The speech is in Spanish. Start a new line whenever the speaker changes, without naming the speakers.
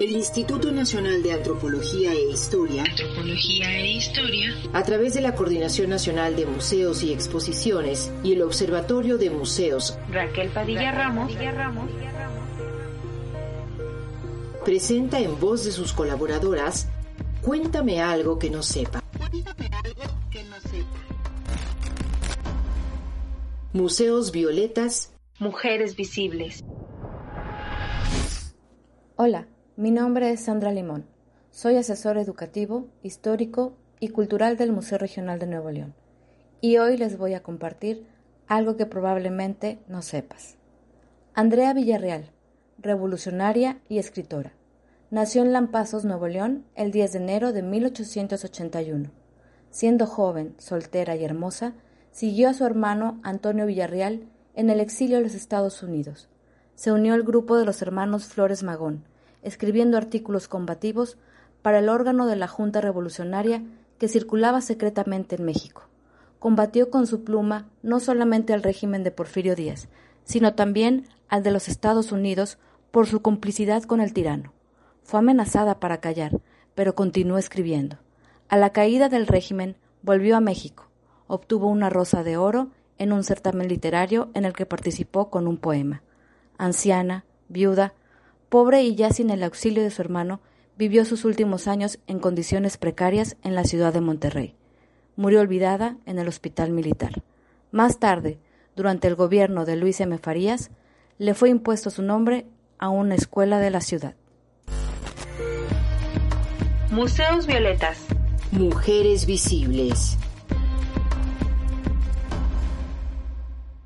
El Instituto Nacional de Antropología e Historia,
Antropología e Historia,
a través de la Coordinación Nacional de Museos y Exposiciones y el Observatorio de Museos
Raquel Padilla Ramos,
presenta en voz de sus colaboradoras Cuéntame algo que no sepa. Museos Violetas,
Mujeres Visibles.
Hola, mi nombre es Sandra Limón. Soy asesor educativo, histórico y cultural del Museo Regional de Nuevo León. Y hoy les voy a compartir algo que probablemente no sepas. Andrea Villarreal, revolucionaria y escritora. Nació en Lampazos, Nuevo León, el 10 de enero de 1881. Siendo joven, soltera y hermosa, siguió a su hermano Antonio Villarreal en el exilio a los Estados Unidos. Se unió al grupo de los hermanos Flores Magón, escribiendo artículos combativos para el órgano de la Junta Revolucionaria que circulaba secretamente en México. Combatió con su pluma no solamente al régimen de Porfirio Díaz, sino también al de los Estados Unidos por su complicidad con el tirano. Fue amenazada para callar, pero continuó escribiendo. A la caída del régimen volvió a México. Obtuvo una rosa de oro en un certamen literario en el que participó con un poema. Anciana, viuda, Pobre y ya sin el auxilio de su hermano, vivió sus últimos años en condiciones precarias en la ciudad de Monterrey. Murió olvidada en el hospital militar. Más tarde, durante el gobierno de Luis M. Farías, le fue impuesto su nombre a una escuela de la ciudad.
Museos Violetas.
Mujeres Visibles.